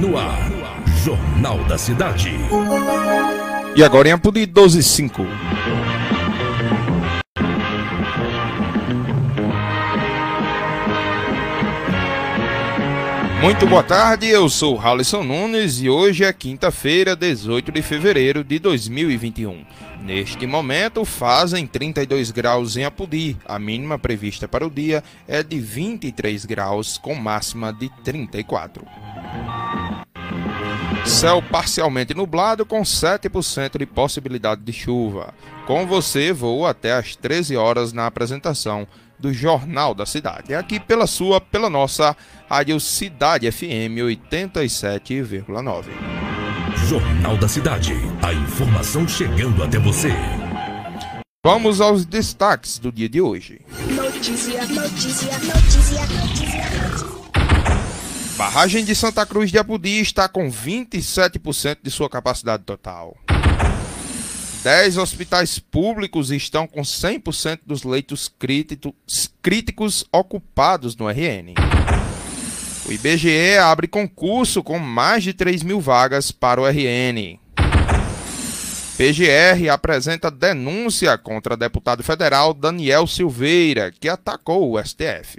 No ar, Jornal da Cidade. E agora em Apudi 125. Muito boa tarde, eu sou Halisson Nunes e hoje é quinta-feira, 18 de fevereiro de 2021. Neste momento fazem 32 graus em Apudi. A mínima prevista para o dia é de 23 graus, com máxima de 34. Céu parcialmente nublado com 7% de possibilidade de chuva. Com você, vou até às 13 horas na apresentação do Jornal da Cidade. Aqui pela sua, pela nossa Rádio Cidade FM 87,9. Jornal da Cidade. A informação chegando até você. Vamos aos destaques do dia de hoje. Notícia, notícia, notícia, notícia. Barragem de Santa Cruz de Apudi está com 27% de sua capacidade total. 10 hospitais públicos estão com 100% dos leitos críticos ocupados no RN. O IBGE abre concurso com mais de 3 mil vagas para o RN. PGR apresenta denúncia contra deputado federal Daniel Silveira, que atacou o STF.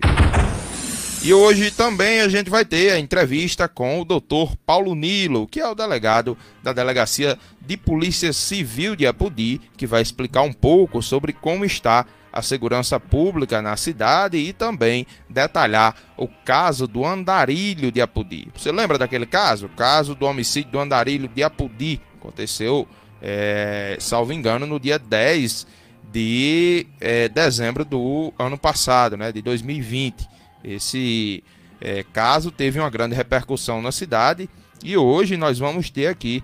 E hoje também a gente vai ter a entrevista com o Dr. Paulo Nilo, que é o delegado da Delegacia de Polícia Civil de Apodi, que vai explicar um pouco sobre como está a segurança pública na cidade e também detalhar o caso do Andarilho de Apodi. Você lembra daquele caso? O caso do homicídio do Andarilho de Apodi. Aconteceu, é, salvo engano, no dia 10 de é, dezembro do ano passado, né, de 2020. Esse é, caso teve uma grande repercussão na cidade e hoje nós vamos ter aqui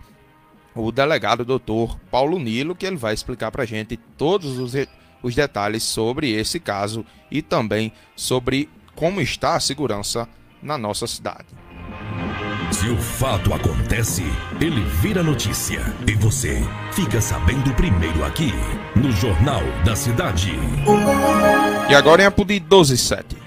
o delegado doutor Paulo Nilo, que ele vai explicar para a gente todos os, os detalhes sobre esse caso e também sobre como está a segurança na nossa cidade. Se o fato acontece, ele vira notícia. E você fica sabendo primeiro aqui, no Jornal da Cidade. E agora em Apudi 127.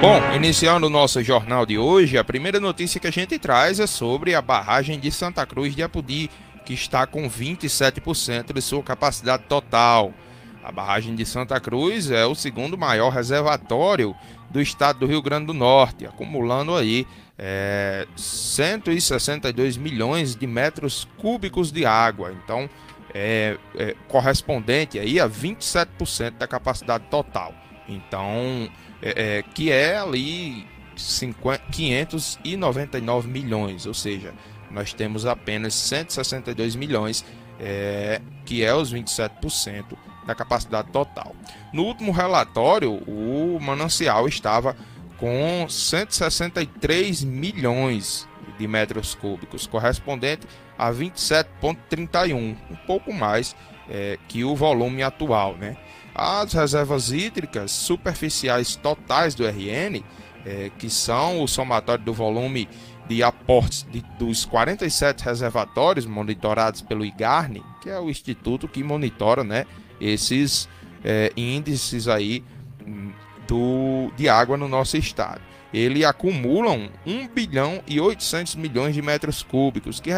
Bom, iniciando o nosso jornal de hoje, a primeira notícia que a gente traz é sobre a barragem de Santa Cruz de Apudi, que está com 27% de sua capacidade total. A barragem de Santa Cruz é o segundo maior reservatório do estado do Rio Grande do Norte, acumulando aí é, 162 milhões de metros cúbicos de água. Então, é, é correspondente aí a 27% da capacidade total. Então, é, é, que é ali 50, 599 milhões, ou seja, nós temos apenas 162 milhões, é, que é os 27% da capacidade total. No último relatório, o manancial estava com 163 milhões de metros cúbicos, correspondente a 27,31, um pouco mais é, que o volume atual, né? As reservas hídricas superficiais totais do RN, é, que são o somatório do volume de aportes de, dos 47 reservatórios monitorados pelo IGARNE, que é o instituto que monitora né, esses é, índices aí hum, do, de água no nosso estado. Ele acumulam 1 bilhão e 800 milhões de metros cúbicos, que,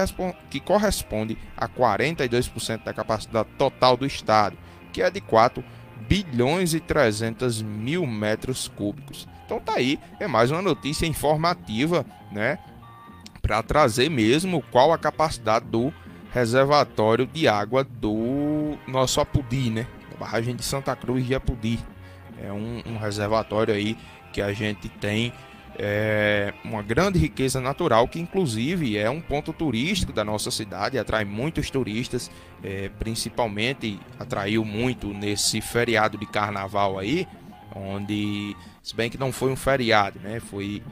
que corresponde a 42% da capacidade total do estado, que é de 4 bilhões e 300 mil metros cúbicos. Então tá aí, é mais uma notícia informativa, né? Para trazer mesmo qual a capacidade do reservatório de água do nosso Apudi, né? Barragem de Santa Cruz de Apudi. É um, um reservatório aí que a gente tem é uma grande riqueza natural que inclusive é um ponto turístico da nossa cidade, atrai muitos turistas, é, principalmente atraiu muito nesse feriado de carnaval aí, onde, se bem que não foi um feriado, né, foi,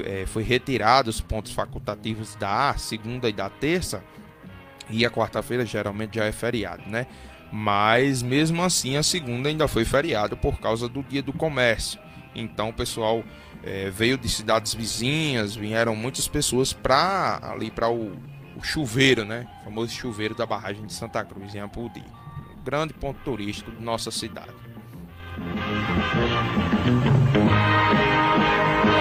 é, foi retirado os pontos facultativos da segunda e da terça, e a quarta-feira geralmente já é feriado, né? Mas mesmo assim a segunda ainda foi feriado por causa do dia do comércio. Então pessoal é, veio de cidades vizinhas, vieram muitas pessoas para ali para o, o, chuveiro, né? O famoso chuveiro da barragem de Santa Cruz em Apudi. Um grande ponto turístico de nossa cidade.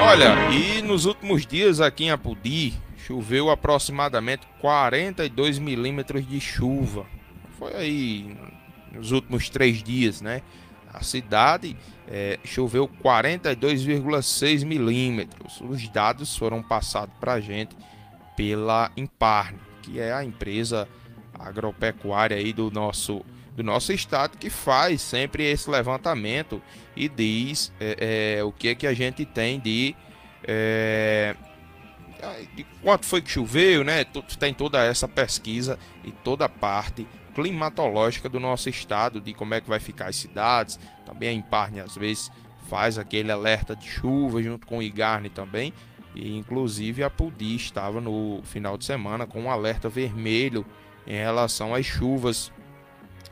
Olha, e nos últimos dias aqui em Apudi choveu aproximadamente 42 milímetros de chuva. Foi aí nos últimos três dias, né? A cidade é, choveu 42,6 milímetros. Os dados foram passados para a gente pela Imparne, que é a empresa agropecuária aí do nosso do nosso estado que faz sempre esse levantamento e diz é, é, o que é que a gente tem de, é, de quanto foi que choveu, né? Tem toda essa pesquisa e toda parte climatológica do nosso estado, de como é que vai ficar as cidades. Também a Imparne às vezes faz aquele alerta de chuva junto com o Igarne também. E inclusive a Pudi estava no final de semana com um alerta vermelho em relação às chuvas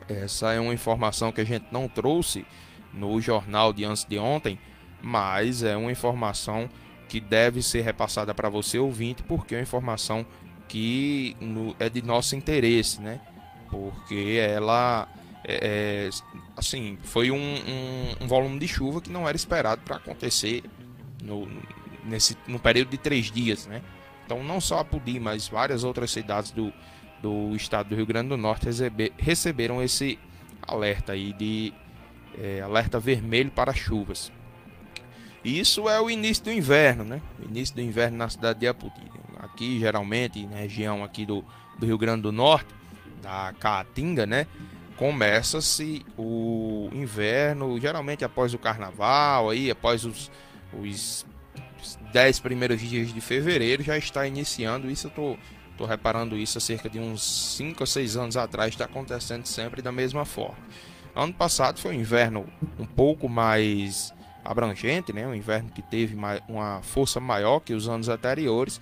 essa é uma informação que a gente não trouxe no jornal de antes de ontem, mas é uma informação que deve ser repassada para você ouvinte, porque é uma informação que é de nosso interesse, né? Porque ela é, é, assim foi um, um, um, volume de chuva que não era esperado para acontecer no, nesse, no período de três dias, né? Então não só a Pudi, mas várias outras cidades do, do estado do Rio Grande do Norte receber, receberam esse alerta aí de é, alerta vermelho para chuvas. Isso é o início do inverno, né? O início do inverno na cidade de Apodi. Aqui, geralmente, na região aqui do, do Rio Grande do Norte, da Caatinga, né? Começa-se o inverno, geralmente após o carnaval, aí após os, os 10 primeiros dias de fevereiro, já está iniciando. Isso eu tô Estou reparando isso há cerca de uns 5 ou 6 anos atrás, está acontecendo sempre da mesma forma. Ano passado foi um inverno um pouco mais abrangente, né? um inverno que teve uma força maior que os anos anteriores.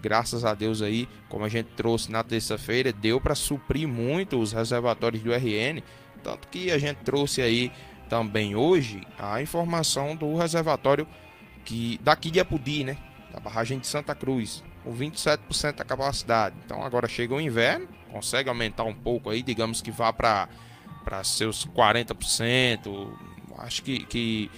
Graças a Deus aí, como a gente trouxe na terça-feira, deu para suprir muito os reservatórios do RN, tanto que a gente trouxe aí também hoje a informação do reservatório que daqui de Apudi, né? Da barragem de Santa Cruz com 27% da capacidade. Então agora chega o inverno, consegue aumentar um pouco aí, digamos que vá para seus 40%. Acho que, que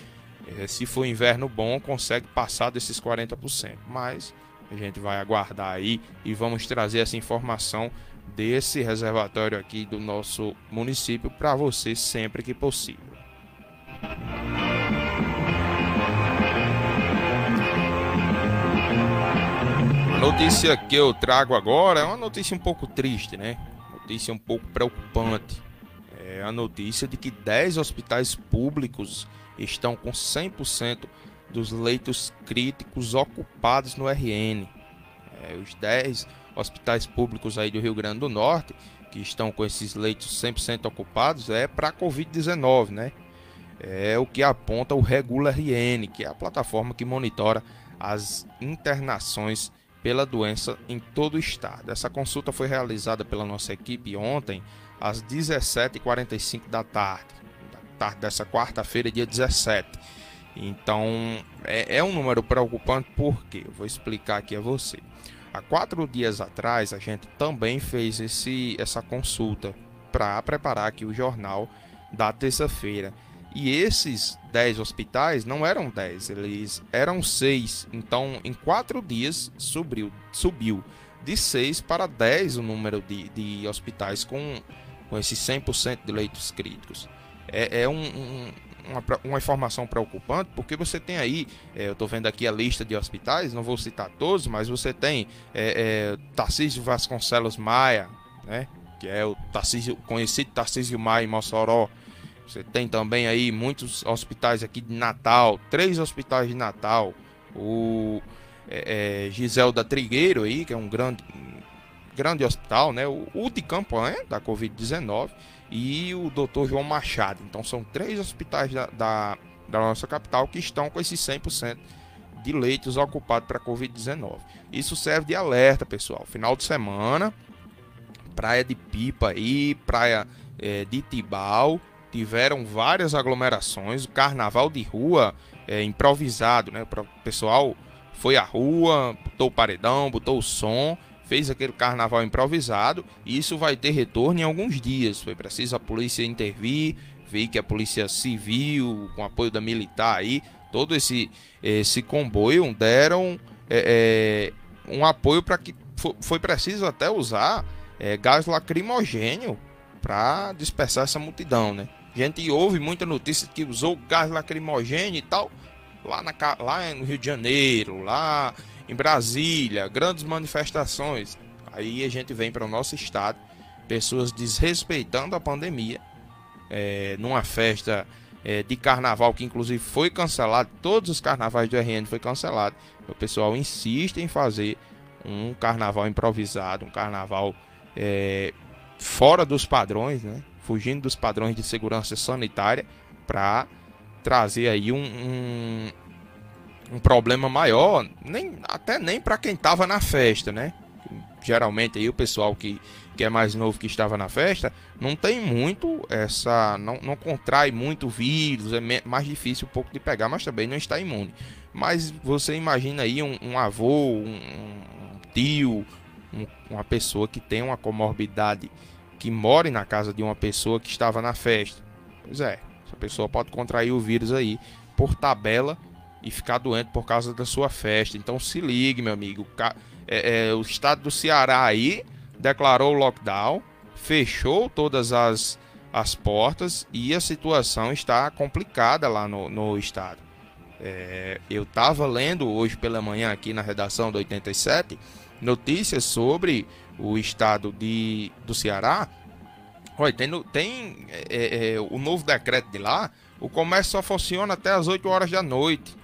eh, se for inverno bom, consegue passar desses 40%. Mas a gente vai aguardar aí e vamos trazer essa informação desse reservatório aqui do nosso município para você sempre que possível. notícia que eu trago agora é uma notícia um pouco triste, né? Notícia um pouco preocupante. É a notícia de que 10 hospitais públicos estão com 100% dos leitos críticos ocupados no RN. É, os 10 hospitais públicos aí do Rio Grande do Norte que estão com esses leitos 100% ocupados é para a Covid-19, né? É o que aponta o Regula RN, que é a plataforma que monitora as internações pela doença em todo o estado. Essa consulta foi realizada pela nossa equipe ontem às 17h45 da tarde, da tarde dessa quarta-feira, dia 17. Então é, é um número preocupante porque eu vou explicar aqui a você. Há quatro dias atrás a gente também fez esse, essa consulta para preparar aqui o jornal da terça-feira. E esses 10 hospitais não eram 10, eles eram 6. Então, em 4 dias, subiu, subiu de 6 para 10 o número de, de hospitais com, com esses 100% de leitos críticos. É, é um, um, uma, uma, informação preocupante, porque você tem aí, é, eu estou vendo aqui a lista de hospitais, não vou citar todos, mas você tem é, é, Tarcísio Vasconcelos Maia, né, que é o Tarcísio, conhecido Tarcísio Maia em Mossoró, você tem também aí muitos hospitais aqui de Natal, três hospitais de Natal. O é, é, Giselda Trigueiro aí, que é um grande, grande hospital, né? O, o de campanha da Covid-19 e o Dr. João Machado. Então são três hospitais da, da, da nossa capital que estão com esses 100% de leitos ocupados para Covid-19. Isso serve de alerta, pessoal. Final de semana, praia de Pipa aí, praia é, de Tibau tiveram várias aglomerações, o carnaval de rua é, improvisado, né? O pessoal foi à rua, botou o paredão, botou o som, fez aquele carnaval improvisado e isso vai ter retorno em alguns dias. Foi preciso a polícia intervir, veio que a Polícia Civil, com apoio da militar aí, todo esse, esse comboio deram é, é, um apoio para que foi preciso até usar é, gás lacrimogênio para dispersar essa multidão, né? A gente ouve muita notícia que usou gás lacrimogênio e tal, lá, na, lá no Rio de Janeiro, lá em Brasília, grandes manifestações. Aí a gente vem para o nosso estado, pessoas desrespeitando a pandemia, é, numa festa é, de carnaval que inclusive foi cancelado, todos os carnavais do RN foi cancelado. O pessoal insiste em fazer um carnaval improvisado, um carnaval é, fora dos padrões, né? fugindo dos padrões de segurança sanitária para trazer aí um, um, um, problema maior, nem, até nem para quem estava na festa, né? Geralmente aí o pessoal que, que é mais novo que estava na festa não tem muito essa, não, não contrai muito vírus, é mais difícil um pouco de pegar, mas também não está imune. Mas você imagina aí um, um avô, um, um tio, uma pessoa que tem uma comorbidade que more na casa de uma pessoa que estava na festa. Pois é, essa pessoa pode contrair o vírus aí por tabela e ficar doente por causa da sua festa. Então se ligue, meu amigo. É, é, o estado do Ceará aí declarou lockdown, fechou todas as, as portas e a situação está complicada lá no, no estado. É, eu estava lendo hoje pela manhã aqui na redação do 87 notícias sobre o estado de, do Ceará. Olha, tem, tem é, é, o novo decreto de lá, o comércio só funciona até as 8 horas da noite.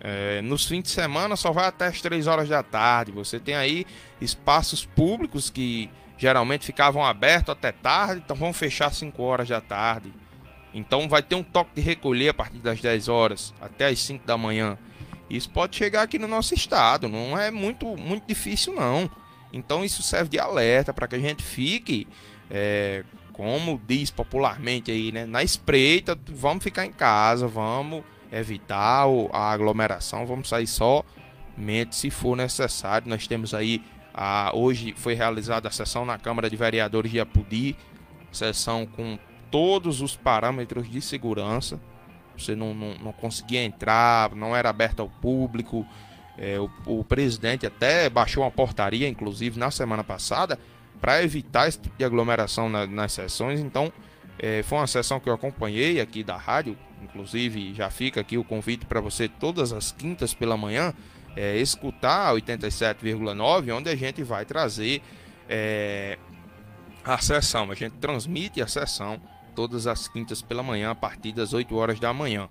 É, nos fins de semana só vai até as 3 horas da tarde. Você tem aí espaços públicos que geralmente ficavam abertos até tarde, então vão fechar às 5 horas da tarde. Então vai ter um toque de recolher a partir das 10 horas até as 5 da manhã. Isso pode chegar aqui no nosso estado, não é muito, muito difícil não. Então isso serve de alerta para que a gente fique, é, como diz popularmente aí, né, na espreita, vamos ficar em casa, vamos evitar a aglomeração, vamos sair somente se for necessário. Nós temos aí, a, hoje foi realizada a sessão na Câmara de Vereadores de Apudi, sessão com todos os parâmetros de segurança. Você não, não, não conseguia entrar, não era aberto ao público, é, o, o, presidente até baixou uma portaria, inclusive na semana passada, para evitar esse tipo de aglomeração na, nas sessões. Então, é, foi uma sessão que eu acompanhei aqui da rádio. Inclusive, já fica aqui o convite para você todas as quintas pela manhã é, escutar 87,9, onde a gente vai trazer é, a sessão. A gente transmite a sessão todas as quintas pela manhã, a partir das 8 horas da manhã.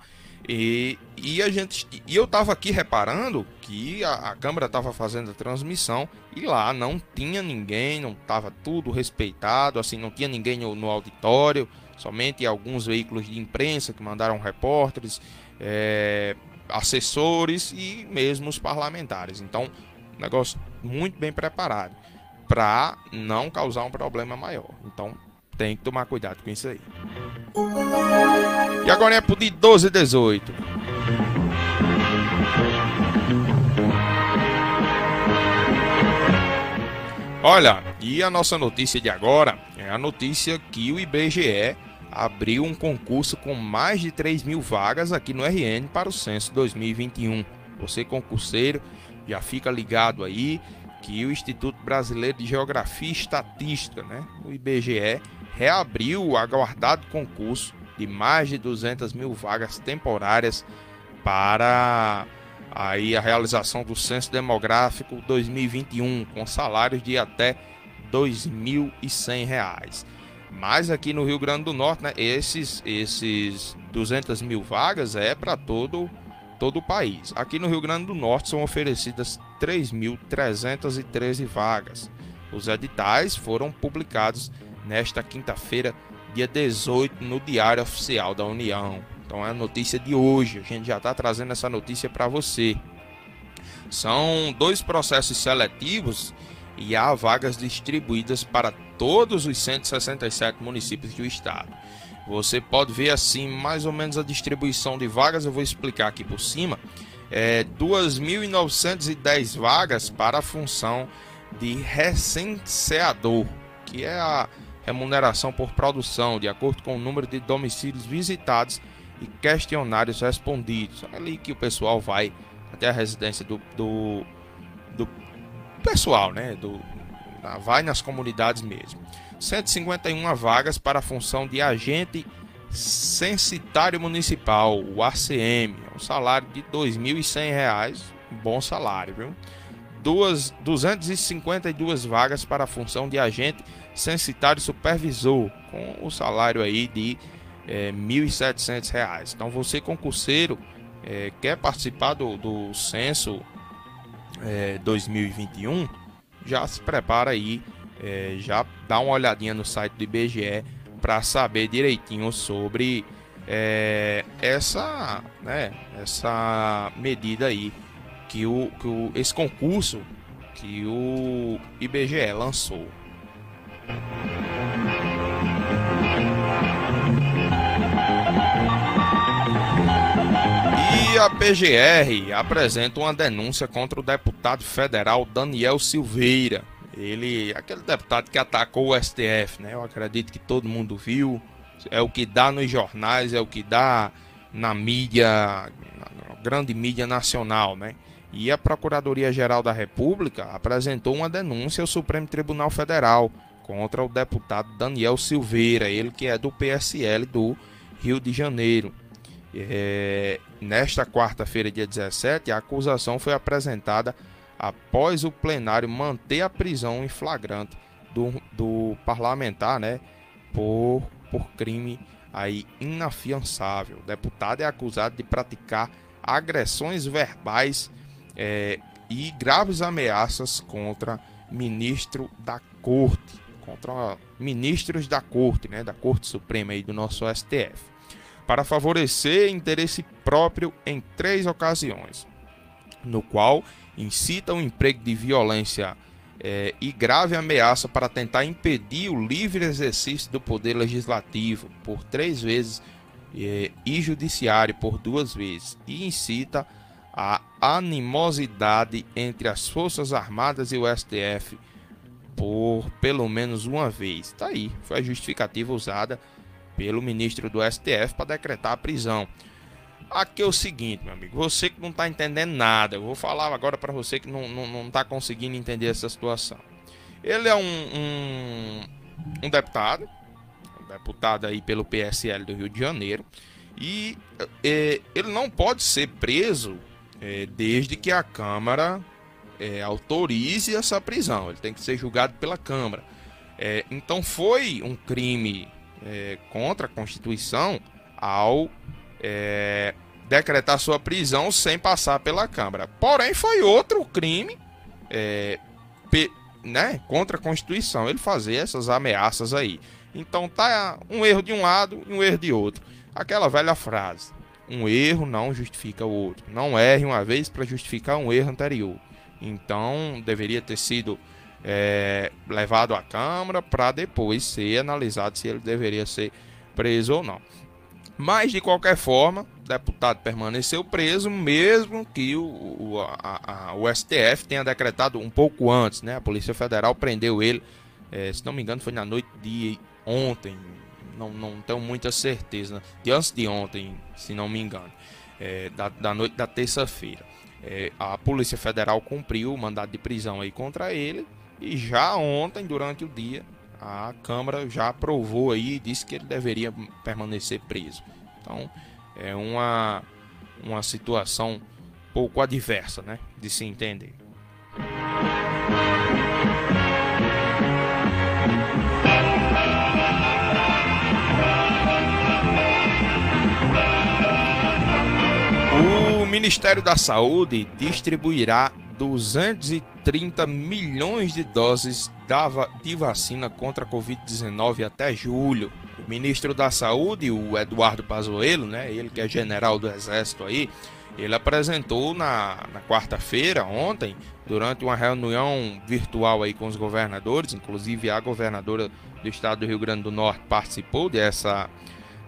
E, e a gente e eu estava aqui reparando que a, a câmera estava fazendo a transmissão e lá não tinha ninguém, não estava tudo respeitado, assim, não tinha ninguém no, no, auditório, somente alguns veículos de imprensa que mandaram repórteres, é, assessores e mesmo os parlamentares. Então, negócio muito bem preparado para não causar um problema maior. Então, tem que tomar cuidado com isso aí. E agora é pro de 12 e 18. Olha, e a nossa notícia de agora é a notícia que o IBGE abriu um concurso com mais de 3 mil vagas aqui no RN para o censo 2021. Você concurseiro, já fica ligado aí que o Instituto Brasileiro de Geografia e Estatística, né, o IBGE, reabriu o aguardado concurso de mais de 200 mil vagas temporárias para aí a realização do Censo Demográfico 2021, com salários de até R$ 2.100. Mas aqui no Rio Grande do Norte, né, esses, esses 200 mil vagas é para todo, todo o país. Aqui no Rio Grande do Norte são oferecidas 3.313 vagas. Os editais foram publicados nesta quinta-feira, dia 18, no Diário Oficial da União. Então é a notícia de hoje. A gente já está trazendo essa notícia para você. São dois processos seletivos e há vagas distribuídas para todos os 167 municípios do estado. Você pode ver assim mais ou menos a distribuição de vagas, eu vou explicar aqui por cima. É, 2.910 vagas para a função de recenseador, que é a remuneração por produção, de acordo com o número de domicílios visitados e questionários respondidos. É ali que o pessoal vai até a residência do, do, do pessoal, né? Do, vai nas comunidades mesmo. 151 vagas para a função de agente censitário municipal, o ACM, um salário de R$ 2.100, um bom salário, viu? Duas, 252 vagas para a função de agente censitário supervisor, com o salário aí de é, R$ 1.700. Então você concurseiro é, quer participar do, do censo é, 2021, já se prepara aí, é, já dá uma olhadinha no site do IBGE para saber direitinho sobre é, essa, né, essa medida aí que o, que o esse concurso que o IBGE lançou. A PGR apresenta uma denúncia contra o deputado federal Daniel Silveira. Ele, aquele deputado que atacou o STF, né? Eu acredito que todo mundo viu. É o que dá nos jornais, é o que dá na mídia, na grande mídia nacional, né? E a Procuradoria-Geral da República apresentou uma denúncia ao Supremo Tribunal Federal contra o deputado Daniel Silveira, ele que é do PSL do Rio de Janeiro. É, nesta quarta-feira, dia 17, a acusação foi apresentada após o plenário manter a prisão em flagrante do, do parlamentar, né, por, por crime aí inafiançável. O deputado é acusado de praticar agressões verbais é, e graves ameaças contra ministro da corte, contra ministros da corte, né, da Corte Suprema aí do nosso STF, para favorecer interesse próprio em três ocasiões, no qual incita o emprego de violência é, e grave ameaça para tentar impedir o livre exercício do poder legislativo por três vezes é, e judiciário por duas vezes, e incita a animosidade entre as Forças Armadas e o STF por pelo menos uma vez. Tá aí, foi a justificativa usada pelo ministro do STF para decretar a prisão. Aqui é o seguinte, meu amigo, você que não está entendendo nada, eu vou falar agora para você que não está tá conseguindo entender essa situação. Ele é um, um, um deputado, um deputado aí pelo PSL do Rio de Janeiro, e é, ele não pode ser preso é, desde que a Câmara é, autorize essa prisão. Ele tem que ser julgado pela Câmara. É, então foi um crime é, contra a Constituição ao é, decretar sua prisão sem passar pela Câmara. Porém, foi outro crime é, pe, né, contra a Constituição ele fazer essas ameaças aí. Então tá um erro de um lado e um erro de outro. Aquela velha frase: um erro não justifica o outro. Não erre uma vez para justificar um erro anterior. Então deveria ter sido é, levado à Câmara para depois ser analisado se ele deveria ser preso ou não. Mas de qualquer forma, o deputado permaneceu preso, mesmo que o, o, a, a, o STF tenha decretado um pouco antes, né? A Polícia Federal prendeu ele, é, se não me engano, foi na noite de ontem. Não, não tenho muita certeza, de antes de ontem, se não me engano, é, da, da noite da terça-feira. É, a Polícia Federal cumpriu o mandado de prisão aí contra ele e já ontem, durante o dia, a Câmara já aprovou aí e disse que ele deveria permanecer preso. Então, é uma, uma situação pouco adversa, né, de se entender. O Ministério da Saúde distribuirá 230 milhões de doses de vacina contra a Covid-19 até julho. O ministro da Saúde, o Eduardo Pazuello, né, ele que é general do Exército aí, ele apresentou na, na quarta-feira, ontem, durante uma reunião virtual aí com os governadores, inclusive a governadora do estado do Rio Grande do Norte participou dessa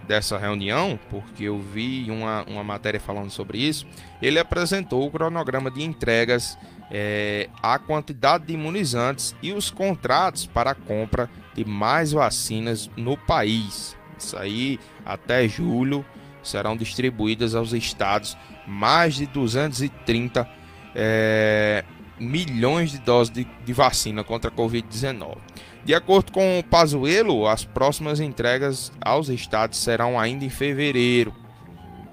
dessa reunião, porque eu vi uma, uma matéria falando sobre isso, ele apresentou o cronograma de entregas é, a quantidade de imunizantes e os contratos para a compra de mais vacinas no país. Isso aí, até julho, serão distribuídas aos estados mais de 230 é, milhões de doses de, de vacina contra a Covid-19. De acordo com o Pazuello, as próximas entregas aos estados serão ainda em fevereiro.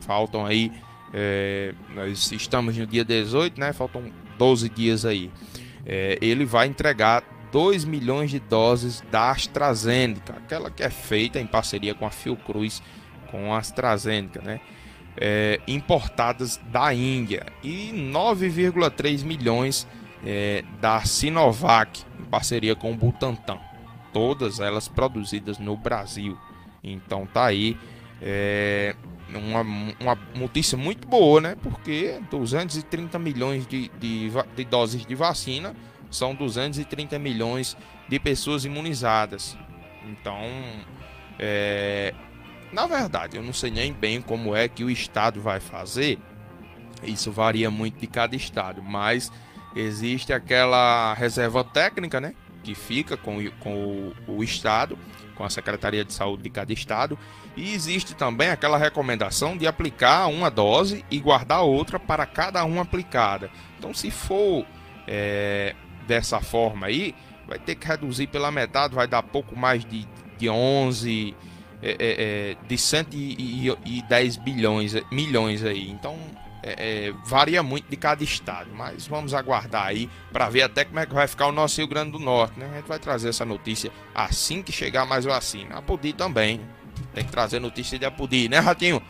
Faltam aí, é, nós estamos no dia 18, né? Faltam 12 dias aí. É, ele vai entregar 2 milhões de doses da AstraZeneca, aquela que é feita em parceria com a Fiocruz, com a AstraZeneca, né? É, importadas da Índia e 9,3 milhões é, da Sinovac, parceria com o Butantan. Todas elas produzidas no Brasil. Então tá aí é, uma, uma notícia muito boa, né? Porque 230 milhões de, de, de doses de vacina são 230 milhões de pessoas imunizadas. Então, é, na verdade, eu não sei nem bem como é que o Estado vai fazer. Isso varia muito de cada estado, mas existe aquela reserva técnica, né? Que fica com, com o, o Estado, com a Secretaria de Saúde de cada estado. E existe também aquela recomendação de aplicar uma dose e guardar outra para cada uma aplicada. Então, se for é, dessa forma aí, vai ter que reduzir pela metade, vai dar pouco mais de, de 11, é, é, é, de 110 bilhões, milhões aí. Então, é, é, varia muito de cada estado, mas vamos aguardar aí para ver até como é que vai ficar o nosso Rio Grande do Norte, né? A gente vai trazer essa notícia assim que chegar mais vacina. A Pudi também, tem que trazer notícia de Apudi, né, Ratinho?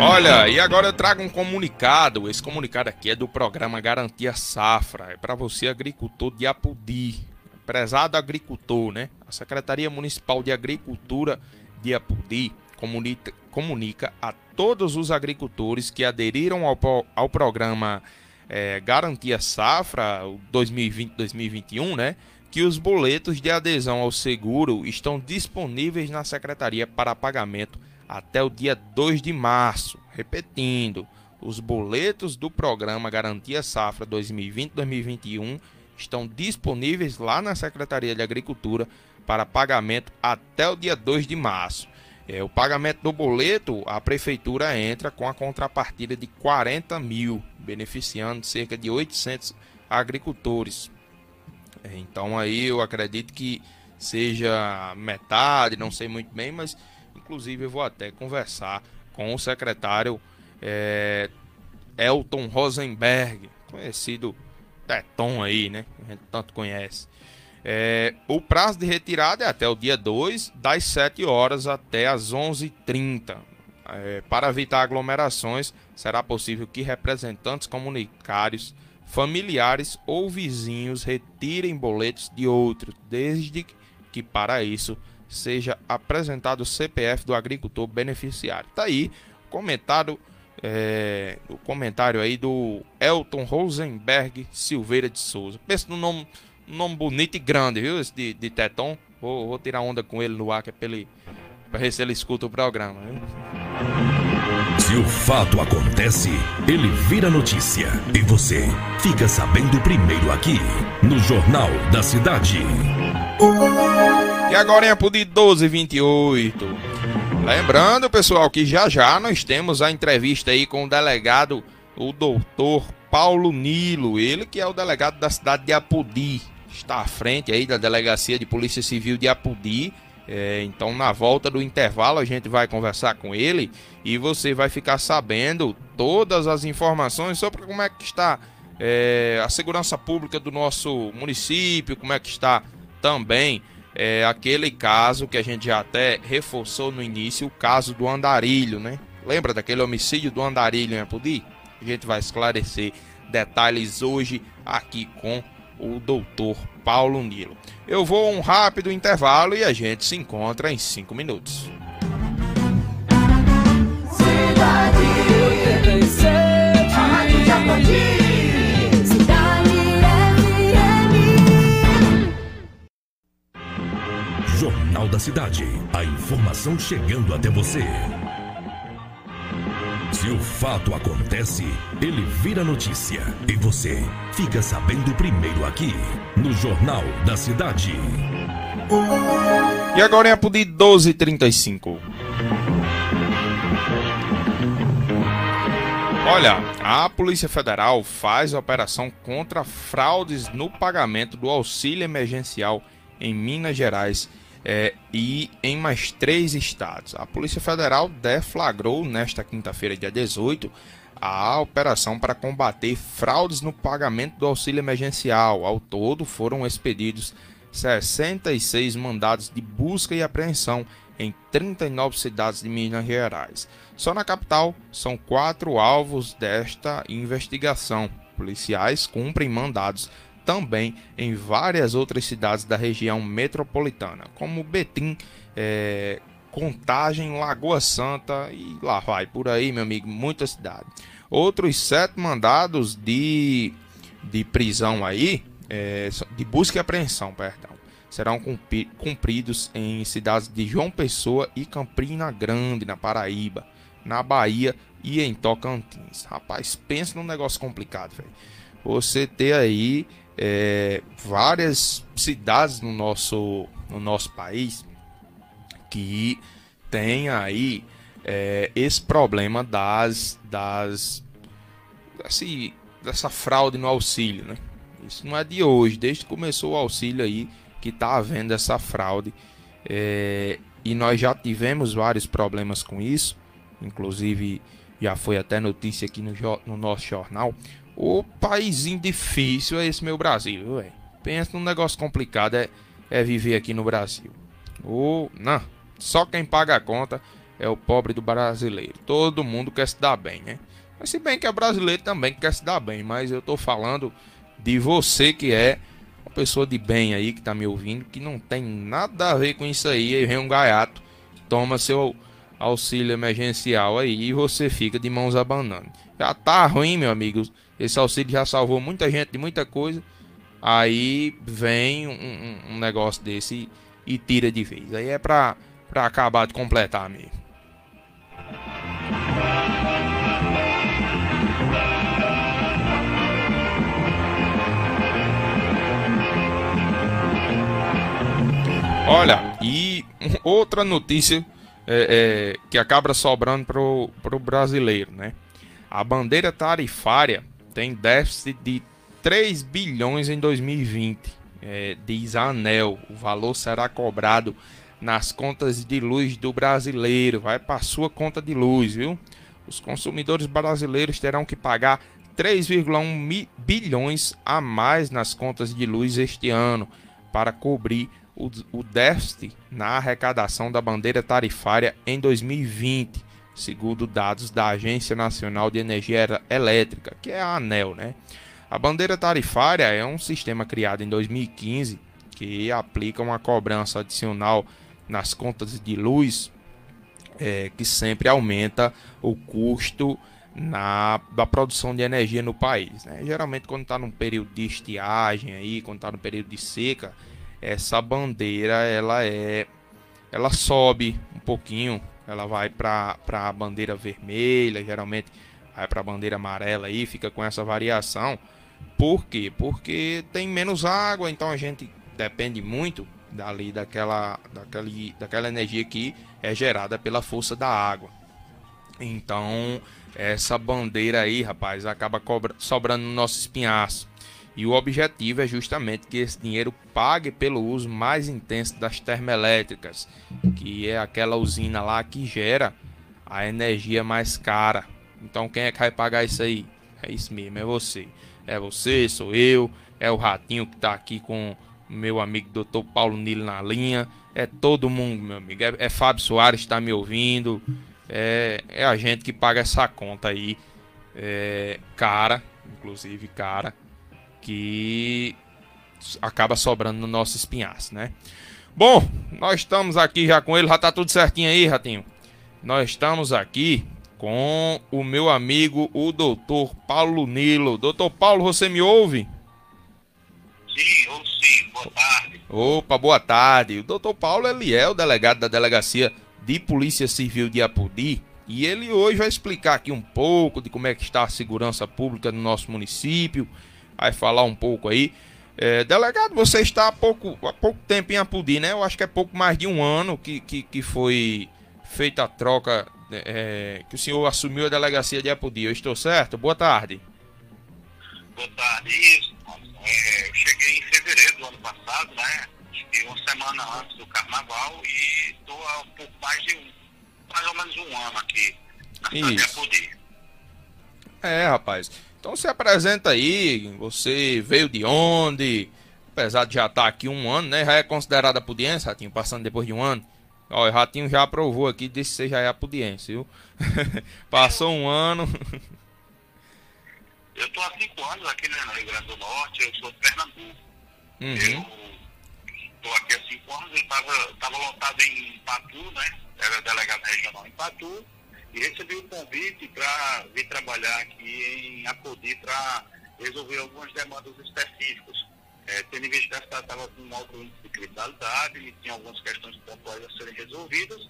Olha, e agora eu trago um comunicado. Esse comunicado aqui é do programa Garantia Safra. É para você, agricultor de Apudi. Prezado agricultor, né? A Secretaria Municipal de Agricultura de Apudi comunica, comunica a todos os agricultores que aderiram ao, ao programa é, Garantia Safra 2020-2021, né? Que os boletos de adesão ao seguro estão disponíveis na secretaria para pagamento até o dia 2 de março. Repetindo, os boletos do programa Garantia Safra 2020-2021 estão disponíveis lá na Secretaria de Agricultura para pagamento até o dia 2 de março. É, o pagamento do boleto, a prefeitura entra com a contrapartida de 40 mil, beneficiando cerca de 800 agricultores. É, então aí eu acredito que seja metade, não sei muito bem, mas inclusive eu vou até conversar com o secretário é, Elton Rosenberg, conhecido Teton aí, né? A gente tanto conhece. É, o prazo de retirada é até o dia 2, das 7 horas até as 11h30. É, para evitar aglomerações, será possível que representantes comunitários, familiares ou vizinhos retirem boletos de outros, desde que para isso seja apresentado o CPF do agricultor beneficiário. Tá aí o comentário, é, o comentário aí do Elton Rosenberg Silveira de Souza. Pensa no nome nome bonito e grande, viu? Esse de, de Teton. Vou, vou tirar onda com ele no ar, que é pra, ele, pra ver se ele escuta o programa, viu? Se o fato acontece, ele vira notícia. E você fica sabendo primeiro aqui, no Jornal da Cidade. E agora em Apu de 1228. Lembrando, pessoal, que já já nós temos a entrevista aí com o delegado, o doutor Paulo Nilo, ele que é o delegado da cidade de Apudi, está à frente aí da Delegacia de Polícia Civil de Apudi. É, então, na volta do intervalo, a gente vai conversar com ele e você vai ficar sabendo todas as informações sobre como é que está é, a segurança pública do nosso município, como é que está também é, aquele caso que a gente já até reforçou no início, o caso do Andarilho, né? Lembra daquele homicídio do Andarilho em Apudi? A gente vai esclarecer detalhes hoje aqui com o doutor Paulo Nilo. Eu vou um rápido intervalo e a gente se encontra em 5 minutos. Cidade, Jornal da Cidade. A informação chegando até você. Se o fato acontece, ele vira notícia. E você fica sabendo primeiro aqui, no Jornal da Cidade. E agora em Apudi 1235. Olha, a Polícia Federal faz operação contra fraudes no pagamento do auxílio emergencial em Minas Gerais é, e em mais três estados. A Polícia Federal deflagrou nesta quinta-feira, dia 18, a operação para combater fraudes no pagamento do auxílio emergencial. Ao todo, foram expedidos 66 mandados de busca e apreensão em 39 cidades de Minas Gerais. Só na capital são quatro alvos desta investigação. Policiais cumprem mandados também em várias outras cidades da região metropolitana, como Betim, é, Contagem, Lagoa Santa e lá vai, por aí, meu amigo, muita cidade. Outros sete mandados de, de prisão aí, é, de busca e apreensão, perdão, serão cumpridos em cidades de João Pessoa e Campina Grande, na Paraíba, na Bahia e em Tocantins. Rapaz, pensa num negócio complicado, velho. Você ter aí é, várias cidades no nosso, no nosso país que tem aí é, esse problema das, das assim, dessa fraude no auxílio, né? Isso não é de hoje, desde que começou o auxílio aí que está havendo essa fraude é, e nós já tivemos vários problemas com isso, inclusive já foi até notícia aqui no, no nosso jornal o paísinho difícil é esse meu Brasil, velho. Pensa num negócio complicado é, é viver aqui no Brasil. O, não, só quem paga a conta é o pobre do brasileiro. Todo mundo quer se dar bem, né? Mas se bem que é brasileiro também que quer se dar bem, mas eu tô falando de você que é uma pessoa de bem aí que tá me ouvindo, que não tem nada a ver com isso aí, aí vem um gaiato, toma seu auxílio emergencial aí e você fica de mãos abanando. Já tá ruim, meu amigo. Esse auxílio já salvou muita gente de muita coisa. Aí vem um, um negócio desse e, e, tira de vez. Aí é pra, pra acabar de completar mesmo. Olha, e outra notícia é, é, que acaba sobrando pro, pro brasileiro, né? A bandeira tarifária tem déficit de 3 bilhões em 2020, é, diz a ANEL. O valor será cobrado nas contas de luz do brasileiro, vai para sua conta de luz, viu? Os consumidores brasileiros terão que pagar 3,1 bilhões a mais nas contas de luz este ano para cobrir o, o déficit na arrecadação da bandeira tarifária em 2020 segundo dados da Agência Nacional de Energia Elétrica, que é a ANEL, né? A bandeira tarifária é um sistema criado em 2015 que aplica uma cobrança adicional nas contas de luz é, que sempre aumenta o custo na, da produção de energia no país. Né? Geralmente quando está num período de estiagem aí, quando está no período de seca, essa bandeira ela é ela sobe um pouquinho ela vai para a bandeira vermelha, geralmente vai para a bandeira amarela aí, fica com essa variação. Por quê? Porque tem menos água, então a gente depende muito dali daquela, daquele, daquela energia que é gerada pela força da água. Então, essa bandeira aí, rapaz, acaba sobrando no nosso espinhaço. E o objetivo é justamente que esse dinheiro pague pelo uso mais intenso das termoelétricas, que é aquela usina lá que gera a energia mais cara. Então quem é que vai pagar isso aí? É isso mesmo, é você. É você, sou eu, é o Ratinho que está aqui com o meu amigo Dr. Paulo Nilo na linha. É todo mundo, meu amigo. É, é Fábio Soares está me ouvindo. É, é a gente que paga essa conta aí. É, cara, inclusive cara que acaba sobrando no nosso espinhaço, né? Bom, nós estamos aqui já com ele, já tá tudo certinho aí, Ratinho. Nós estamos aqui com o meu amigo, o doutor Paulo Nilo. Doutor Paulo, você me ouve? Sim, ouço sim. Boa tarde. Opa, boa tarde. O doutor Paulo, ele é o delegado da Delegacia de Polícia Civil de Apudi E ele hoje vai explicar aqui um pouco de como é que está a segurança pública no nosso município, vai falar um pouco aí. É, delegado, você está há pouco, há pouco tempo em Apudi, né? Eu acho que é pouco mais de um ano que, que, que foi feita a troca, é, que o senhor assumiu a delegacia de Apudi. Eu estou certo? Boa tarde. Boa tarde. Isso, é, eu cheguei em fevereiro do ano passado, né? Cheguei uma semana antes do carnaval e estou há um pouco mais de um, mais ou menos um ano aqui na cidade de. Apudi. É, rapaz. Então se apresenta aí, você veio de onde? Apesar de já estar aqui um ano, né? Já é considerado apudiense, Ratinho, passando depois de um ano. Ó, o Ratinho já aprovou aqui, disse que você já é apudiense, viu? Passou um ano. Eu estou há cinco anos aqui né, no Rio Grande do Norte, eu sou de Pernambuco. Uhum. Eu estou aqui há cinco anos, eu estava tava lotado em Patu, né? Era delegado regional em Patu, e recebi o convite para vir trabalhar aqui em Apodi para resolver algumas demandas específicas. É, tendo em vista que a cidade estava com um alto índice de criminalidade e tinha algumas questões pontuais a serem resolvidas,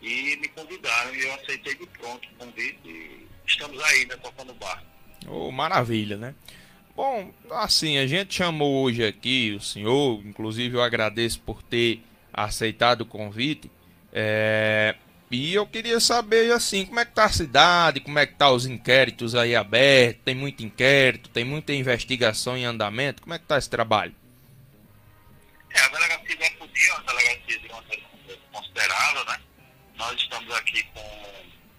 e me convidaram e eu aceitei de pronto o convite e estamos aí, né, tocando barco. Ô, maravilha, né? Bom, assim, a gente chamou hoje aqui o senhor, inclusive eu agradeço por ter aceitado o convite. é, E eu queria saber, assim, como é que tá a cidade, como é que tá os inquéritos aí abertos, tem muito inquérito, tem muita investigação em andamento, como é que tá esse trabalho? É, a delegacia de Apodi é uma delegacia de uma considerável, né? Nós estamos aqui com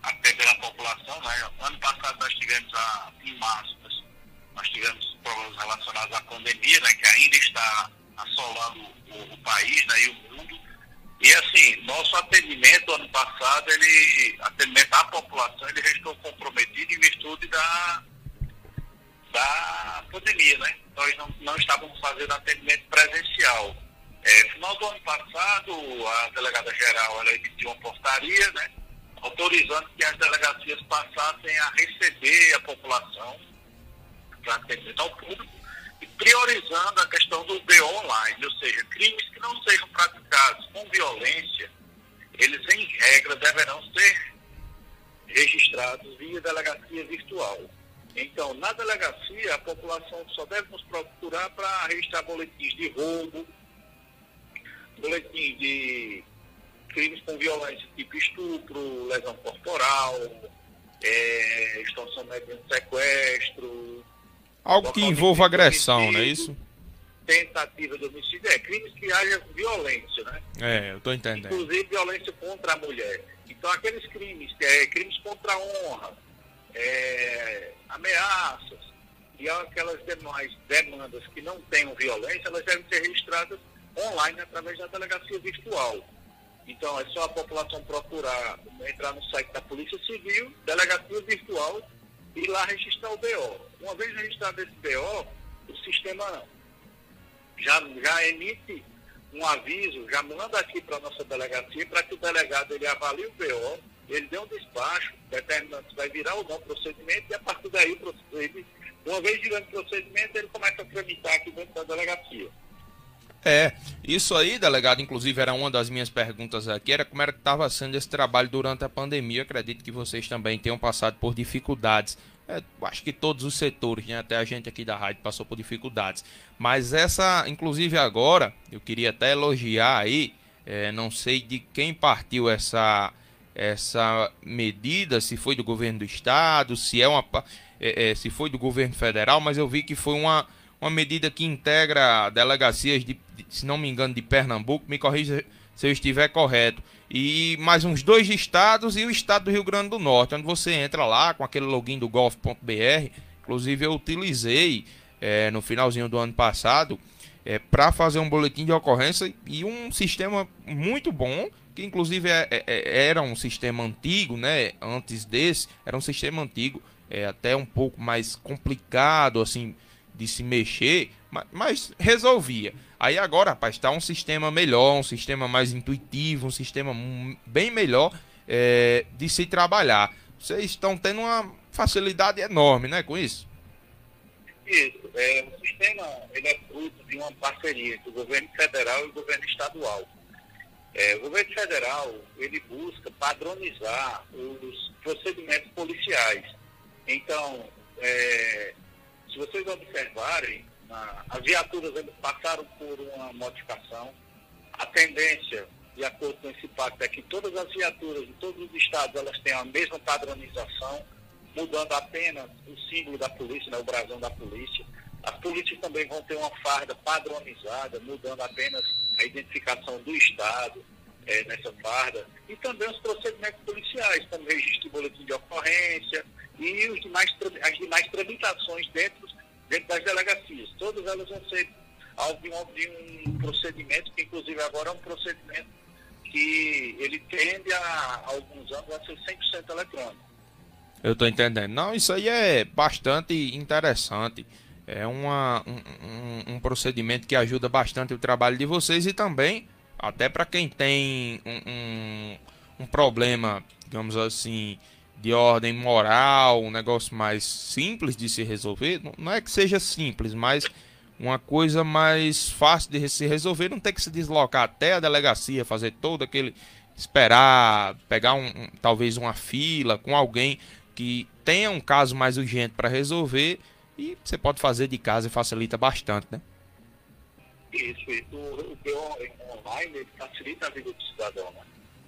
atendendo a população, né? Ano passado nós tivemos, a, em março, nós tivemos problemas relacionados à pandemia, né? Que ainda está assolando o, o país, né? E o mundo. E assim, nosso atendimento ano passado, ele, atendimento à população, ele restou comprometido em virtude da, da pandemia, né? Nós não, não estávamos fazendo atendimento presencial. É, final do ano passado, a delegada geral ela emitiu uma portaria, né? Autorizando que as delegacias passassem a receber a população para atendimento ao público priorizando a questão do BO online, ou seja, crimes que não sejam praticados com violência, eles em regra deverão ser registrados via delegacia virtual. Então, na delegacia, a população só deve nos procurar para registrar boletins de roubo, boletins de crimes com violência, tipo estupro, lesão corporal, é, extorsão mediante sequestro, Algo que envolva agressão, não é isso? tentativa de homicídio, é crimes que haja violência, né? É, eu tô entendendo. inclusive violência contra a mulher. Então, aqueles crimes, é, crimes contra a honra, é, ameaças e aquelas demais demandas que não tenham violência, elas devem ser registradas online através da delegacia virtual. Então, é só a população procurar, entrar no site da Polícia Civil, delegacia virtual, e lá registrar o BO. Uma vez registrado esse BO, o sistema já, já emite um aviso, já manda aqui para a nossa delegacia para que o delegado ele avalie o BO, ele dê um despacho, determinando se vai virar ou não o procedimento, e a partir daí, procedimento, uma vez girando o procedimento, ele começa a tramitar aqui dentro da delegacia. É, isso aí, delegado, inclusive era uma das minhas perguntas aqui, era como era que estava sendo esse trabalho durante a pandemia. Eu acredito que vocês também tenham passado por dificuldades. É, acho que todos os setores, né? até a gente aqui da rádio passou por dificuldades. Mas essa, inclusive agora, eu queria até elogiar aí, é, não sei de quem partiu essa, essa medida, se foi do governo do estado, se é uma, é, é, se foi do governo federal, mas eu vi que foi uma, uma medida que integra delegacias de, se não me engano, de Pernambuco, me corrija se eu estiver correto. E mais uns dois estados e o estado do Rio Grande do Norte, onde você entra lá com aquele login do golf.br. Inclusive eu utilizei eh, no finalzinho do ano passado para fazer um boletim de ocorrência e um sistema muito bom, que inclusive é- é- é- era um sistema antigo, né? Antes desse, era um sistema antigo, é, até um pouco mais complicado, assim, de se mexer, ma- mas, resolvia. Aí agora, rapaz, está um sistema melhor, um sistema mais intuitivo, um sistema bem melhor é, de se trabalhar. Vocês estão tendo uma facilidade enorme, né, com isso? Isso, é, o sistema ele é fruto de uma parceria entre o governo federal e o governo estadual. É, o governo federal, ele busca padronizar os procedimentos policiais. Então, é, se vocês observarem, as viaturas passaram por uma modificação. A tendência, de acordo com esse pacto, é que todas as viaturas de todos os estados elas tenham a mesma padronização, mudando apenas o símbolo da polícia, né, o brasão da polícia. As polícias também vão ter uma farda padronizada, mudando apenas a identificação do Estado é, nessa farda. E também os procedimentos policiais, como registro de boletim de ocorrência e os demais, as demais tramitações dentro, dentro das delegacias. Todas elas vão ser alvo de um, procedimento, que inclusive agora é um procedimento que ele tende a, há alguns anos a ser 100% eletrônico. Eu estou entendendo. Não, isso aí é bastante interessante. É uma, um, um, um, procedimento que ajuda bastante o trabalho de vocês e também, até para quem tem um, um, um problema, digamos assim, de ordem moral, um negócio mais simples de se resolver, não é que seja simples, mas uma coisa mais fácil de se resolver, não ter que se deslocar até a delegacia, fazer todo aquele esperar, pegar um, um talvez uma fila com alguém que tenha um caso mais urgente para resolver e você pode fazer de casa e facilita bastante, né? Isso, isso. O BO online facilita a vida do cidadão, né?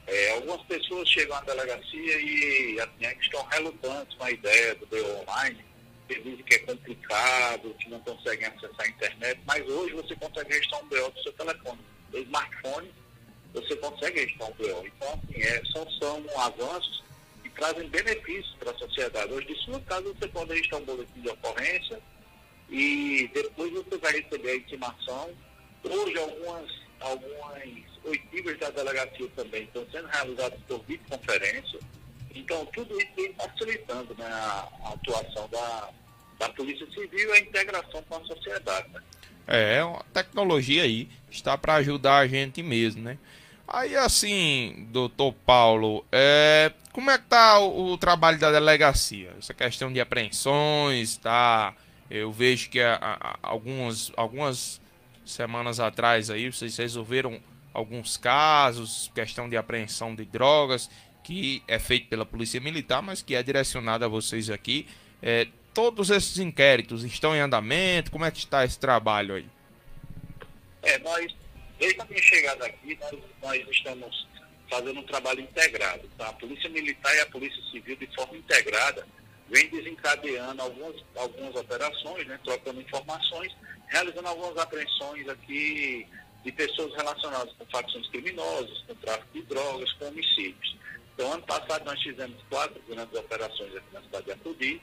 É, algumas pessoas chegam à delegacia e assim, é estão relutantes com a ideia do BO online, que dizem que é complicado, que não conseguem acessar a internet, mas hoje você consegue registrar um BO do seu telefone. Do smartphone, você consegue registrar um BO. Então, assim, é, são, são avanços trazem benefícios para a sociedade. Hoje, de sua casa, você pode registrar um boletim de ocorrência e depois você vai receber a intimação. Hoje, algumas, algumas oitivas da delegacia também estão sendo realizadas por videoconferência. Então, tudo isso vem facilitando né, a, a, atuação da, da Polícia Civil e a integração com a sociedade. Né? É, uma tecnologia aí está para ajudar a gente mesmo, né? Aí assim, doutor Paulo, é, como é que tá o, o, trabalho da delegacia? Essa questão de apreensões, tá? Eu vejo que a, a, algumas, algumas semanas atrás aí vocês resolveram alguns casos, questão de apreensão de drogas, que é feito pela Polícia Militar, mas que é direcionado a vocês aqui. É, todos esses inquéritos estão em andamento? Como é que está esse trabalho aí? É, nós Desde a minha chegada aqui, nós, nós estamos fazendo um trabalho integrado. Tá? A Polícia Militar e a Polícia Civil, de forma integrada, vem desencadeando algumas, algumas operações, né, trocando informações, realizando algumas apreensões aqui de pessoas relacionadas com facções criminosas, com tráfico de drogas, com homicídios. Então, ano passado nós fizemos quatro grandes operações aqui na cidade de Acudi.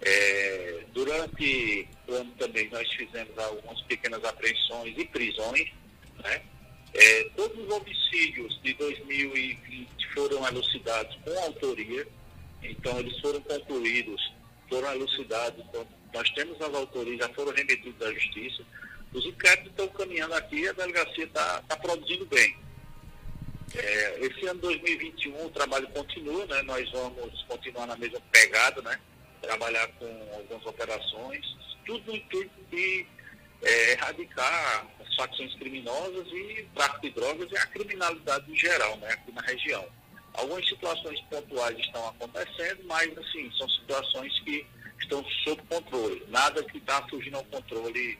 É, durante o ano também nós fizemos algumas pequenas apreensões e prisões né? É, todos os homicídios de 2020 foram elucidados com autoria, então eles foram concluídos, foram elucidados, então nós temos as autorias, já foram remetidos à justiça. Os inquéritos estão caminhando aqui a delegacia está tá produzindo bem. É, esse ano 2021 o trabalho continua, né? nós vamos continuar na mesma pegada, né? trabalhar com algumas operações, tudo no intuito de é, erradicar as facções criminosas e tráfico de drogas e a criminalidade em geral, né, aqui na região. Algumas situações pontuais estão acontecendo, mas assim, são situações que estão sob controle, nada que está fugindo ao controle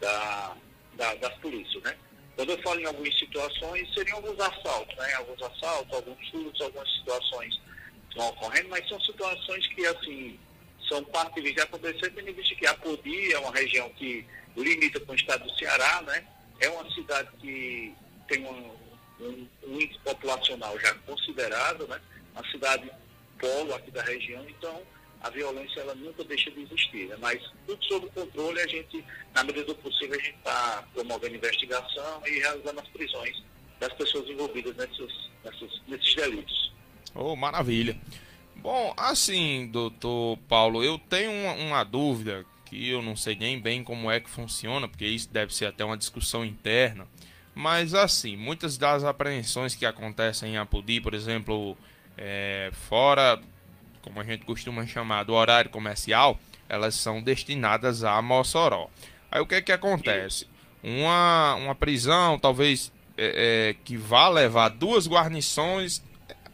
da, da, das polícias, né? Quando eu falo em algumas situações, seriam alguns assaltos, né? Alguns assaltos, alguns furtos, algumas situações estão ocorrendo, mas são situações que, assim, são passíveis de acontecer, tendo em vista que a Podi é uma região que limita com o estado do Ceará, né? É uma cidade que tem um, um, um índice populacional já considerado, né? Uma cidade polo aqui da região, então a violência ela nunca deixa de existir, né? mas tudo sob controle, a gente, na medida do possível, a gente está promovendo investigação e realizando as prisões das pessoas envolvidas nesses, nesses, nesses delitos. Oh, maravilha. Bom, assim, doutor Paulo, eu tenho uma, uma dúvida que eu não sei nem bem como é que funciona, porque isso deve ser até uma discussão interna. Mas assim, muitas das apreensões que acontecem em Apodi, por exemplo, é, fora, como a gente costuma chamar, do horário comercial, elas são destinadas a Mossoró. Aí o que é que acontece? Uma, uma prisão, talvez é, é, que vá levar duas guarnições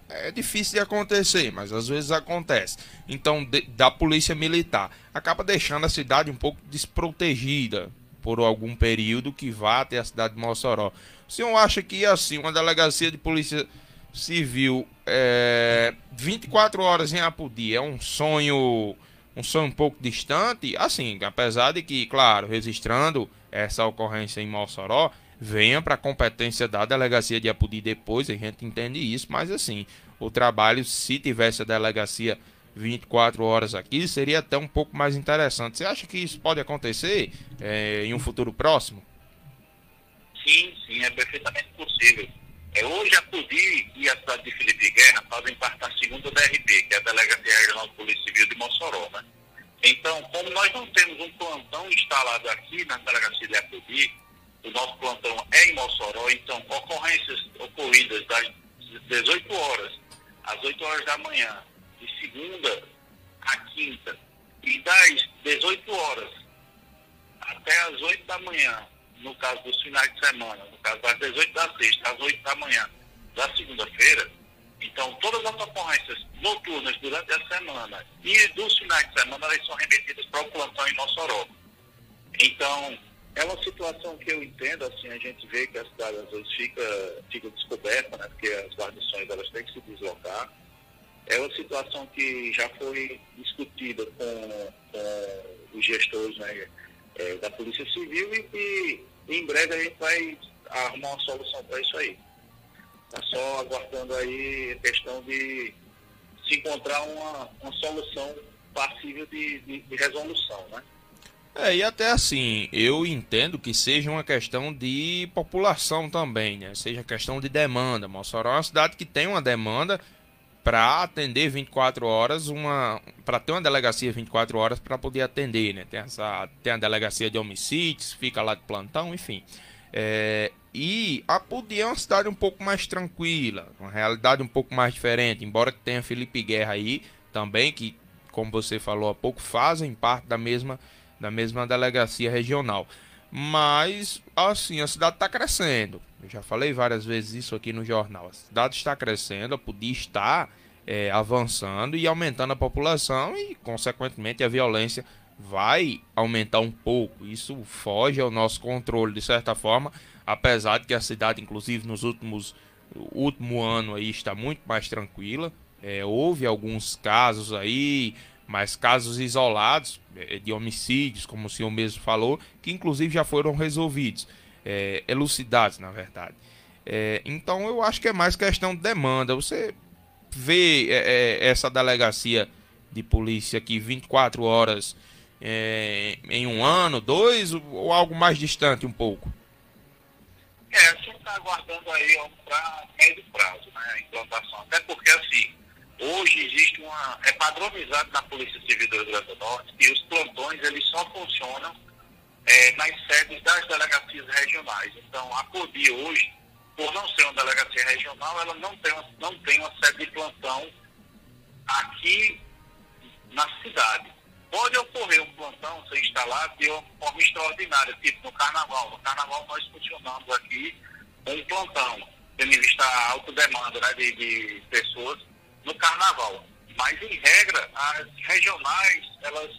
é difícil de acontecer, mas às vezes acontece. Então, de, da polícia militar acaba deixando a cidade um pouco desprotegida por algum período que vá até a cidade de Mossoró. O senhor acha que assim uma delegacia de polícia civil é, 24 horas em Apudi é um sonho um sonho um pouco distante? Assim, apesar de que, claro, registrando essa ocorrência em Mossoró, venha para a competência da delegacia de Apudi depois, a gente entende isso, mas assim, o trabalho, se tivesse a delegacia 24 horas aqui, seria até um pouco mais interessante. Você acha que isso pode acontecer é, em um futuro próximo? Sim, sim, é perfeitamente possível. É, hoje a PUDI e a cidade de Felipe Guerra fazem parte da segunda DRP, que é a Delegacia Regional de Polícia Civil de Mossoró, né? Então, como nós não temos um plantão instalado aqui na Delegacia de Apudi, o nosso plantão é em Mossoró, então ocorrências ocorridas das 18 horas às 8 horas da manhã, de segunda a quinta, e das 18 horas até às 8 da manhã, no caso dos finais de semana, no caso das 18 da sexta às 8 da manhã da segunda-feira, então todas as ocorrências noturnas durante a semana e dos finais de semana, elas são remetidas para o plantão em Mossoró. Então, é uma situação que eu entendo, assim, a gente vê que a cidade às vezes fica, fica descoberta, né, porque as guarnições elas têm que se deslocar. É uma situação que já foi discutida com, com os gestores né, é, da Polícia Civil e que em breve a gente vai arrumar uma solução para isso aí. Está só aguardando aí a questão de se encontrar uma, uma solução passível de, de, de resolução, né? É, e até assim, eu entendo que seja uma questão de população também, né? Seja questão de demanda. Mossoró é uma cidade que tem uma demanda para atender 24 horas, uma para ter uma delegacia 24 horas para poder atender, né? Tem essa tem a delegacia de homicídios, fica lá de plantão, enfim. É, e a Pudi é uma cidade um pouco mais tranquila, uma realidade um pouco mais diferente, embora tenha Felipe Guerra aí também que, como você falou há pouco, fazem parte da mesma da mesma delegacia regional. Mas, assim, a cidade está crescendo. Eu já falei várias vezes isso aqui no jornal. A cidade está crescendo, podia estar é, avançando e aumentando a população e, consequentemente, a violência vai aumentar um pouco. Isso foge ao nosso controle, de certa forma, apesar de que a cidade, inclusive, nos últimos último ano aí está muito mais tranquila. É, houve alguns casos aí mas casos isolados é, de homicídios, como o senhor mesmo falou, que inclusive já foram resolvidos, é, elucidados, na verdade. É, então eu acho que é mais questão de demanda. Você vê é, é essa delegacia de polícia aqui 24 horas é, em um ano, dois, ou algo mais distante um pouco? É, a gente está aguardando aí para médio prazo, né, a implantação. Até porque, assim, Hoje existe uma. É padronizado na Polícia Civil do Rio Grande do Norte que os plantões eles só funcionam é, nas sedes das delegacias regionais. Então, a CODI hoje, por não ser uma delegacia regional, ela não tem, uma, não tem uma sede de plantão aqui na cidade. Pode ocorrer um plantão ser instalado de uma forma extraordinária, tipo no carnaval. No carnaval nós funcionamos aqui um plantão, tendo em vista a alta demanda né, de, de pessoas no carnaval. Mas, em regra, as regionais, elas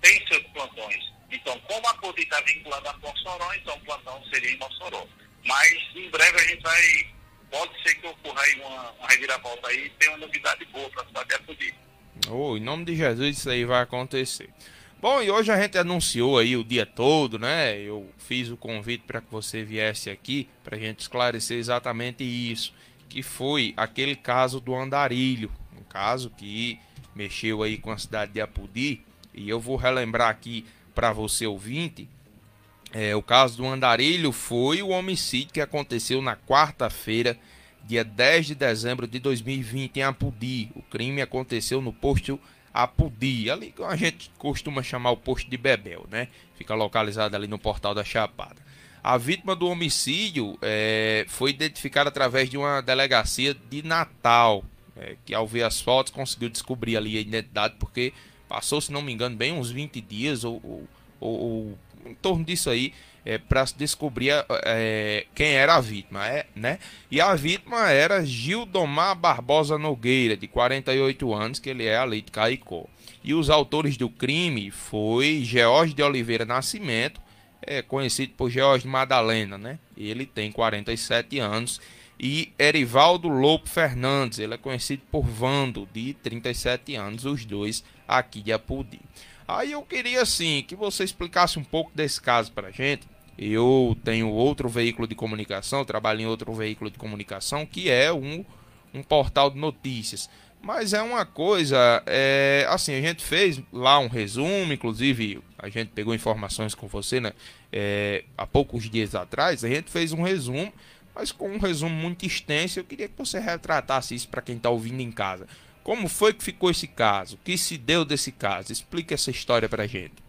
têm seus plantões. Então, como a CODI está vinculada a Mossoró, então o plantão seria em Mossoró. Mas, em breve, a gente vai... Pode ser que ocorra aí uma, uma reviravolta aí e tenha uma novidade boa para a cidade de Apodi. Oh, em nome de Jesus, isso aí vai acontecer. Bom, e hoje a gente anunciou aí o dia todo, né? Eu fiz o convite para que você viesse aqui para a gente esclarecer exatamente isso que foi aquele caso do Andarilho, um caso que mexeu aí com a cidade de Apudi, e eu vou relembrar aqui para você ouvinte, é, o caso do Andarilho foi o homicídio que aconteceu na quarta-feira, dia 10 de dezembro de 2020 em Apudi. O crime aconteceu no posto Apudi, ali que a gente costuma chamar o posto de Bebel, né? Fica localizado ali no portal da Chapada. A vítima do homicídio é, foi identificada através de uma delegacia de Natal, é, que ao ver as fotos conseguiu descobrir ali a identidade, porque passou, se não me engano, bem uns 20 dias ou, ou, ou em torno disso aí, é, para descobrir é, quem era a vítima, é, né? E a vítima era Gildomar Barbosa Nogueira, de 48 anos, que ele é ali de Caicó. E os autores do crime foi George de Oliveira Nascimento, é conhecido por George Madalena, né? Ele tem 47 anos. E Erivaldo Lopo Fernandes, ele é conhecido por Vando, de 37 anos, os dois aqui de Apudi. Aí eu queria assim que você explicasse um pouco desse caso para a gente eu tenho outro veículo de comunicação, trabalho em outro veículo de comunicação, que é um, um portal de notícias. Mas é uma coisa, é, assim, a gente fez lá um resumo, inclusive a gente pegou informações com você, né? É, há poucos dias atrás, a gente fez um resumo, mas com um resumo muito extenso. Eu queria que você retratasse isso para quem está ouvindo em casa. Como foi que ficou esse caso? O que se deu desse caso? Explique essa história para a gente.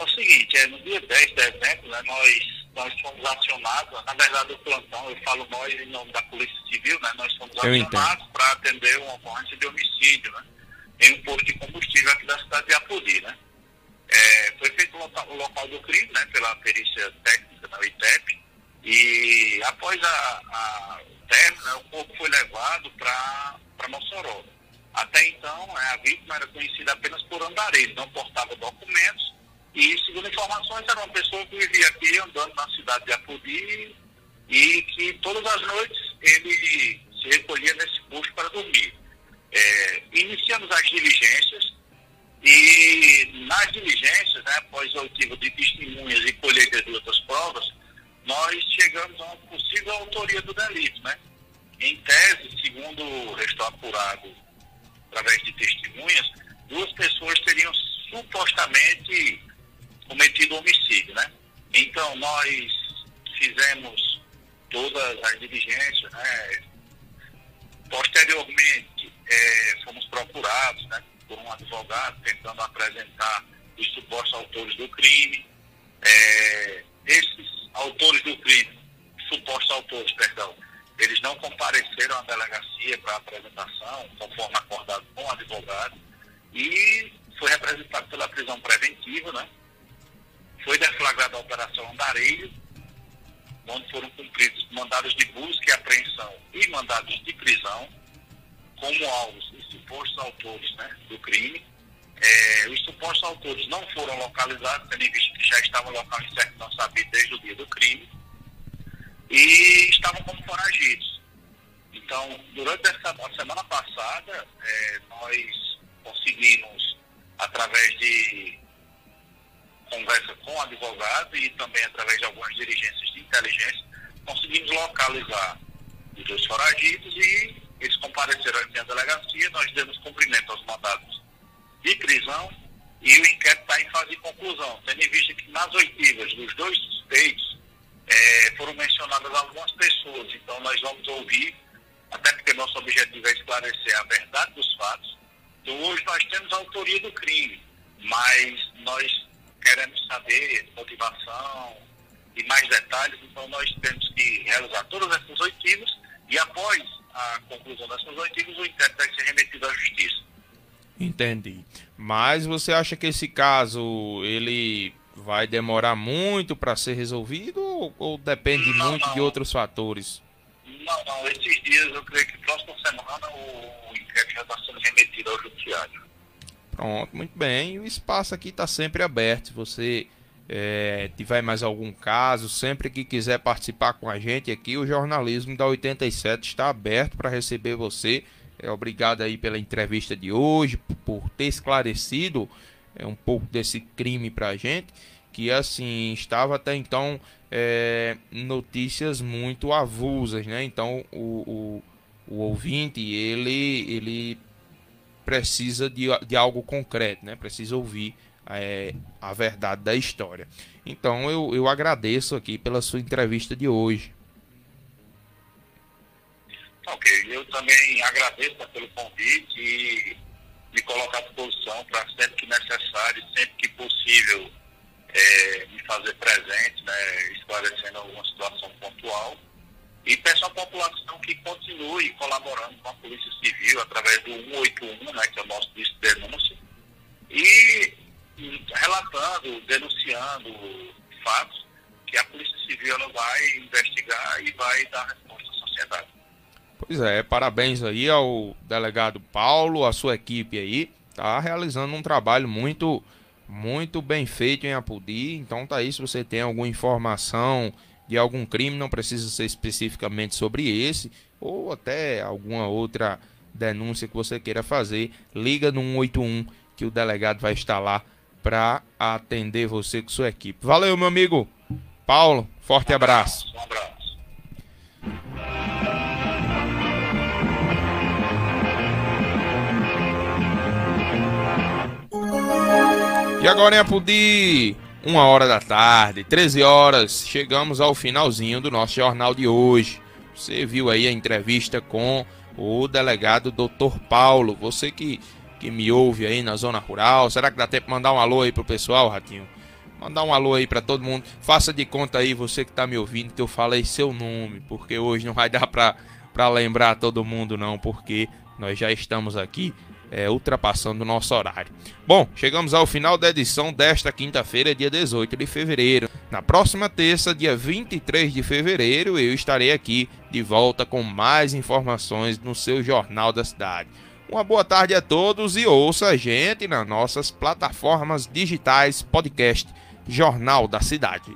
É o seguinte, é, no dia 10 de dezembro, né, nós, nós fomos acionados, na verdade o plantão, eu falo nós em nome da Polícia Civil, né, nós fomos acionados para atender uma ocorrência de homicídio né, em um posto de combustível aqui da cidade de Apodi. Né. É, foi feito o local, o local, do crime né, pela perícia técnica da ITEP e após a, a, o término, né, o corpo foi levado para Mossoró. Até então, né, a vítima era conhecida apenas por andarilho, não portava documentos e, segundo informações, era uma pessoa que vivia aqui andando na cidade de Apodi e que todas as noites ele se recolhia nesse posto para dormir. É, iniciamos as diligências e nas diligências, né, após o oitivo de testemunhas e colheita de outras provas, nós chegamos a uma possível autoria do delito. Né? Até porque nosso objetivo é esclarecer a verdade dos fatos. Então hoje nós temos a autoria do crime, mas nós queremos saber motivação e mais detalhes, então nós temos que realizar todas essas oitivas e após a conclusão dessas oitivas o inquérito vai ser remetido à justiça. Entendi. Mas você acha que esse caso ele vai demorar muito para ser resolvido ou, ou depende não, muito não. de outros fatores? Não, não. Esses dias eu creio que próxima semana o inquérito já está sendo remetido ao judiciário. Pronto, muito bem. O espaço aqui está sempre aberto. Se você é, tiver mais algum caso, sempre que quiser participar com a gente aqui, o jornalismo da 87 está aberto para receber você. É, obrigado aí pela entrevista de hoje, por ter esclarecido é, um pouco desse crime para a gente, que assim estava até então é, notícias muito avulsas, né? Então o, o, o ouvinte ele ele precisa de, de algo concreto, né? Precisa ouvir é, a verdade da história. Então eu, eu agradeço aqui pela sua entrevista de hoje. Ok, eu também agradeço pelo convite e me colocar à disposição para sempre que necessário, sempre que possível, é, me fazer presente, né, esclarecendo alguma situação pontual e peço à população que continue colaborando com a Polícia Civil através do 181, né, que é o nosso disco de denúncia. E relatando, denunciando fatos que a Polícia Civil ela vai investigar e vai dar resposta à sociedade. Pois é, parabéns aí ao delegado Paulo, a sua equipe aí, tá realizando um trabalho muito muito bem feito em Apudi. Então tá aí, se você tem alguma informação de algum crime, não precisa ser especificamente sobre esse, ou até alguma outra denúncia que você queira fazer, liga no 181 que o delegado vai estar lá para atender você com sua equipe. Valeu, meu amigo Paulo, forte abraço. E agora em Apudi, uma hora da tarde, 13 horas, chegamos ao finalzinho do nosso jornal de hoje. Você viu aí a entrevista com o delegado Dr. Paulo. Você que, que me ouve aí na zona rural, será que dá tempo de mandar um alô aí pro pessoal, Ratinho? Mandar um alô aí para todo mundo. Faça de conta aí, você que tá me ouvindo, que eu falei seu nome, porque hoje não vai dar pra, pra lembrar todo mundo não, porque nós já estamos aqui é, ultrapassando o nosso horário. Bom, chegamos ao final da edição desta quinta-feira, dia 18 de fevereiro. Na próxima terça, dia 23 de fevereiro, eu estarei aqui de volta com mais informações no seu Jornal da Cidade. Uma boa tarde a todos e ouça a gente nas nossas plataformas digitais podcast Jornal da Cidade.